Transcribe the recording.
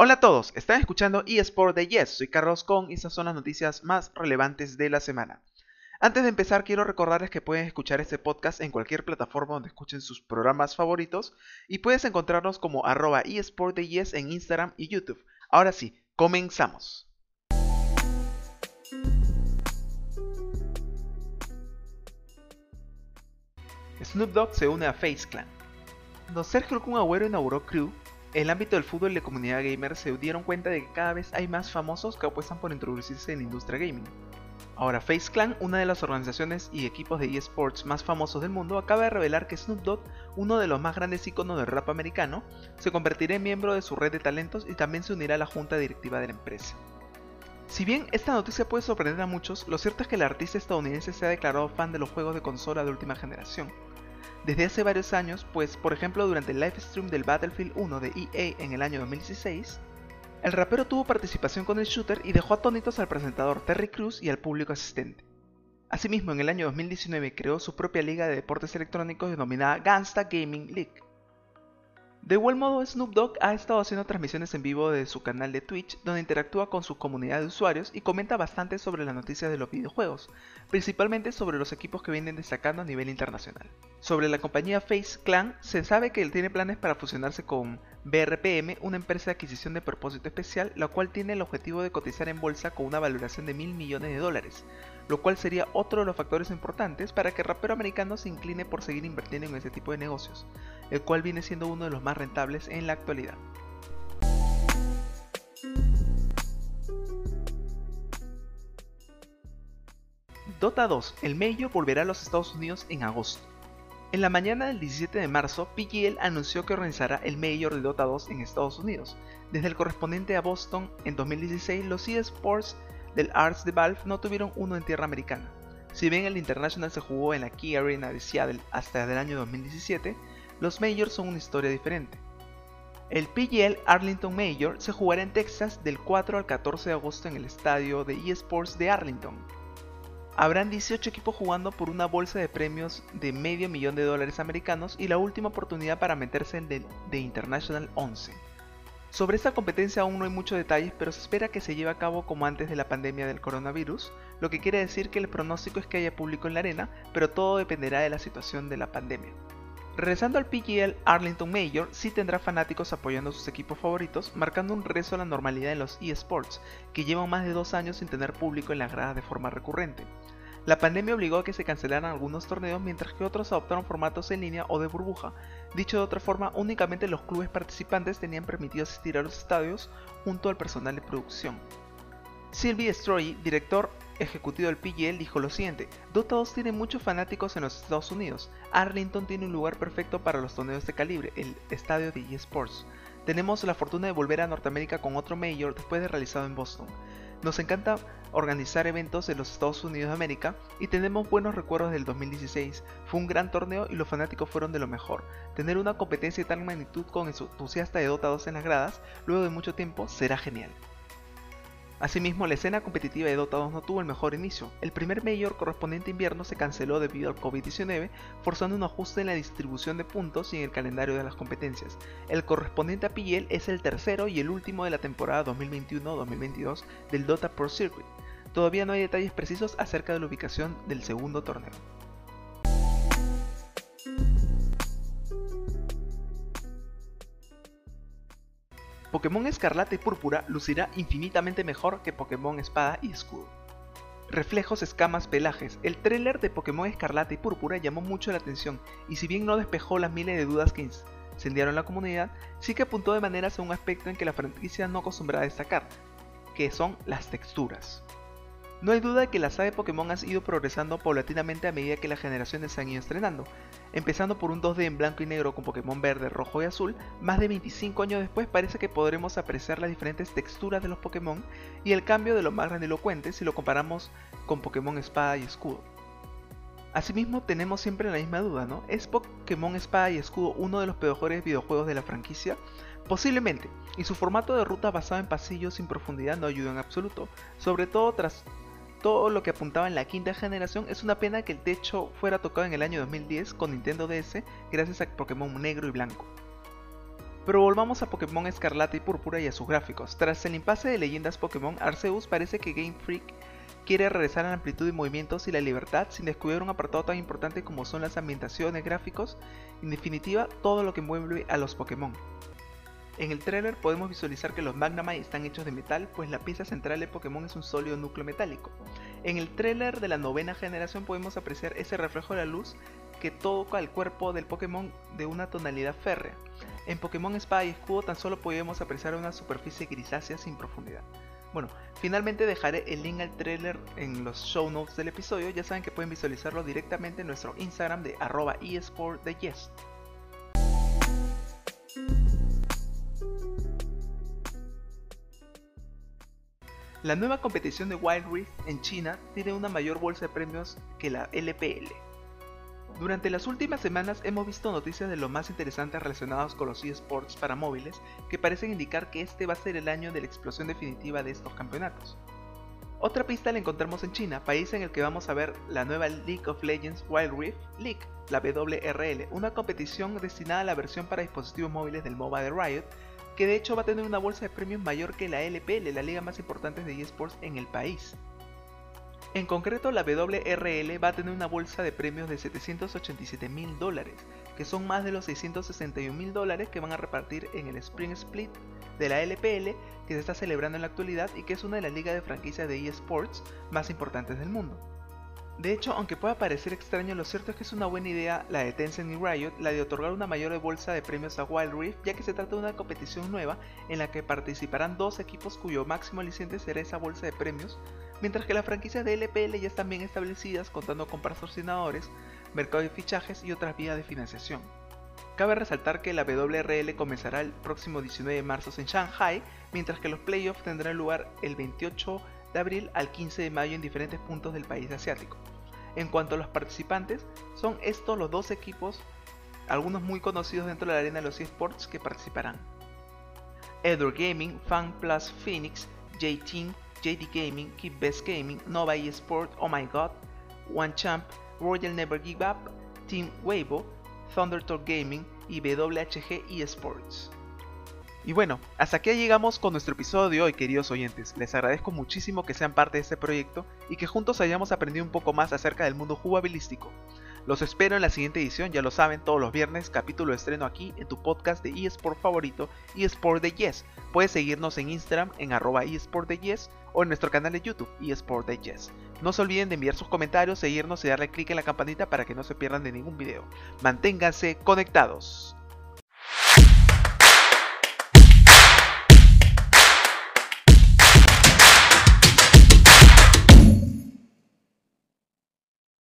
Hola a todos, están escuchando eSport de Yes, soy Carlos con y estas son las noticias más relevantes de la semana. Antes de empezar quiero recordarles que pueden escuchar este podcast en cualquier plataforma donde escuchen sus programas favoritos y puedes encontrarnos como arroba eSport de en Instagram y YouTube. Ahora sí, comenzamos. Snoop Dogg se une a Face Clan. Cuando Sergio Kun Agüero inauguró Crew, el ámbito del fútbol y la comunidad gamer se dieron cuenta de que cada vez hay más famosos que apuestan por introducirse en la industria gaming. Ahora Face Clan, una de las organizaciones y equipos de eSports más famosos del mundo, acaba de revelar que Snoop Dogg, uno de los más grandes iconos del rap americano, se convertirá en miembro de su red de talentos y también se unirá a la junta directiva de la empresa. Si bien esta noticia puede sorprender a muchos, lo cierto es que el artista estadounidense se ha declarado fan de los juegos de consola de última generación, desde hace varios años, pues por ejemplo durante el live stream del Battlefield 1 de EA en el año 2016, el rapero tuvo participación con el shooter y dejó atónitos al presentador Terry Cruz y al público asistente. Asimismo, en el año 2019 creó su propia liga de deportes electrónicos denominada Gangsta Gaming League, de igual modo, Snoop Dogg ha estado haciendo transmisiones en vivo de su canal de Twitch, donde interactúa con su comunidad de usuarios y comenta bastante sobre las noticias de los videojuegos, principalmente sobre los equipos que vienen destacando a nivel internacional. Sobre la compañía Face Clan, se sabe que él tiene planes para fusionarse con BRPM, una empresa de adquisición de propósito especial, la cual tiene el objetivo de cotizar en bolsa con una valoración de mil millones de dólares, lo cual sería otro de los factores importantes para que el rapero americano se incline por seguir invirtiendo en ese tipo de negocios, el cual viene siendo uno de los más rentables en la actualidad. Dota 2, el Major volverá a los Estados Unidos en agosto. En la mañana del 17 de marzo, PGL anunció que organizará el Major de Dota 2 en Estados Unidos. Desde el correspondiente a Boston en 2016, los eSports del Arts de Valve no tuvieron uno en tierra americana. Si bien el International se jugó en la Key Arena de Seattle hasta el año 2017, los Majors son una historia diferente. El PGL Arlington Major se jugará en Texas del 4 al 14 de agosto en el estadio de eSports de Arlington. Habrán 18 equipos jugando por una bolsa de premios de medio millón de dólares americanos y la última oportunidad para meterse en el de International 11. Sobre esta competencia aún no hay muchos detalles, pero se espera que se lleve a cabo como antes de la pandemia del coronavirus, lo que quiere decir que el pronóstico es que haya público en la arena, pero todo dependerá de la situación de la pandemia. Regresando al PGL Arlington Major, sí tendrá fanáticos apoyando a sus equipos favoritos, marcando un rezo a la normalidad en los eSports, que llevan más de dos años sin tener público en las gradas de forma recurrente. La pandemia obligó a que se cancelaran algunos torneos mientras que otros adoptaron formatos en línea o de burbuja. Dicho de otra forma, únicamente los clubes participantes tenían permitido asistir a los estadios junto al personal de producción. Sylvie Stroy, director ejecutivo del PGL, dijo lo siguiente, Dota 2 tiene muchos fanáticos en los Estados Unidos. Arlington tiene un lugar perfecto para los torneos de calibre, el estadio de eSports. Tenemos la fortuna de volver a Norteamérica con otro Major después de realizado en Boston. Nos encanta organizar eventos en los Estados Unidos de América y tenemos buenos recuerdos del 2016. Fue un gran torneo y los fanáticos fueron de lo mejor. Tener una competencia de tal magnitud con entusiasta de Dota 2 en las gradas, luego de mucho tiempo, será genial. Asimismo, la escena competitiva de Dota 2 no tuvo el mejor inicio. El primer Major correspondiente invierno se canceló debido al COVID-19, forzando un ajuste en la distribución de puntos y en el calendario de las competencias. El correspondiente a PGL es el tercero y el último de la temporada 2021-2022 del Dota Pro Circuit. Todavía no hay detalles precisos acerca de la ubicación del segundo torneo. Pokémon Escarlata y Púrpura lucirá infinitamente mejor que Pokémon Espada y Escudo. Reflejos, escamas, pelajes. El tráiler de Pokémon Escarlata y Púrpura llamó mucho la atención y si bien no despejó las miles de dudas que incendiaron la comunidad, sí que apuntó de manera a un aspecto en que la franquicia no acostumbra a destacar, que son las texturas. No hay duda de que la saga de Pokémon ha ido progresando paulatinamente a medida que las generaciones se han ido estrenando. Empezando por un 2D en blanco y negro con Pokémon verde, rojo y azul, más de 25 años después parece que podremos apreciar las diferentes texturas de los Pokémon y el cambio de lo más grandilocuente si lo comparamos con Pokémon Espada y Escudo. Asimismo tenemos siempre la misma duda, ¿no? ¿Es Pokémon Espada y Escudo uno de los mejores videojuegos de la franquicia? Posiblemente, y su formato de ruta basado en pasillos sin profundidad no ayuda en absoluto, sobre todo tras todo lo que apuntaba en la quinta generación, es una pena que el techo fuera tocado en el año 2010 con Nintendo DS gracias a Pokémon negro y blanco. Pero volvamos a Pokémon Escarlata y Púrpura y a sus gráficos. Tras el impasse de leyendas Pokémon, Arceus parece que Game Freak quiere regresar a la amplitud de movimientos y la libertad sin descuidar un apartado tan importante como son las ambientaciones, gráficos, en definitiva todo lo que mueve a los Pokémon. En el trailer podemos visualizar que los Magnemite están hechos de metal, pues la pieza central de Pokémon es un sólido núcleo metálico. En el trailer de la novena generación podemos apreciar ese reflejo de la luz que toca el cuerpo del Pokémon de una tonalidad férrea. En Pokémon Espada y Escudo tan solo podemos apreciar una superficie grisácea sin profundidad. Bueno, finalmente dejaré el link al trailer en los show notes del episodio. Ya saben que pueden visualizarlo directamente en nuestro Instagram de arroba eSport de Yes. La nueva competición de Wild Rift en China tiene una mayor bolsa de premios que la LPL. Durante las últimas semanas hemos visto noticias de lo más interesantes relacionados con los eSports para móviles que parecen indicar que este va a ser el año de la explosión definitiva de estos campeonatos. Otra pista la encontramos en China, país en el que vamos a ver la nueva League of Legends Wild Rift League, la WRL, una competición destinada a la versión para dispositivos móviles del MOBA de Riot, que de hecho va a tener una bolsa de premios mayor que la LPL, la liga más importante de eSports en el país. En concreto, la WRL va a tener una bolsa de premios de 787 mil dólares, que son más de los 661 mil dólares que van a repartir en el Spring Split de la LPL que se está celebrando en la actualidad y que es una de las ligas de franquicias de eSports más importantes del mundo. De hecho, aunque pueda parecer extraño, lo cierto es que es una buena idea la de Tencent y Riot la de otorgar una mayor bolsa de premios a Wild Rift, ya que se trata de una competición nueva en la que participarán dos equipos cuyo máximo aliciente será esa bolsa de premios, mientras que las franquicias de LPL ya están bien establecidas contando con patrocinadores, mercado de fichajes y otras vías de financiación. Cabe resaltar que la WRL comenzará el próximo 19 de marzo en Shanghai, mientras que los playoffs tendrán lugar el 28 de abril al 15 de mayo en diferentes puntos del país asiático. En cuanto a los participantes, son estos los dos equipos, algunos muy conocidos dentro de la arena de los esports que participarán. Edward Gaming, Fan Plus Phoenix, J-Team, JD Gaming, Keep Best Gaming, Nova eSport, Oh My God, One Champ, Royal Never Give Up, Team Weibo, Thundertalk Gaming y WHG eSports. Y bueno, hasta aquí llegamos con nuestro episodio de hoy, queridos oyentes. Les agradezco muchísimo que sean parte de este proyecto y que juntos hayamos aprendido un poco más acerca del mundo jugabilístico. Los espero en la siguiente edición, ya lo saben, todos los viernes, capítulo de estreno aquí en tu podcast de eSport favorito, eSport de Yes. Puedes seguirnos en Instagram en arroba eSport de o en nuestro canal de YouTube eSport de Yes. No se olviden de enviar sus comentarios, seguirnos y darle clic en la campanita para que no se pierdan de ningún video. Manténganse conectados.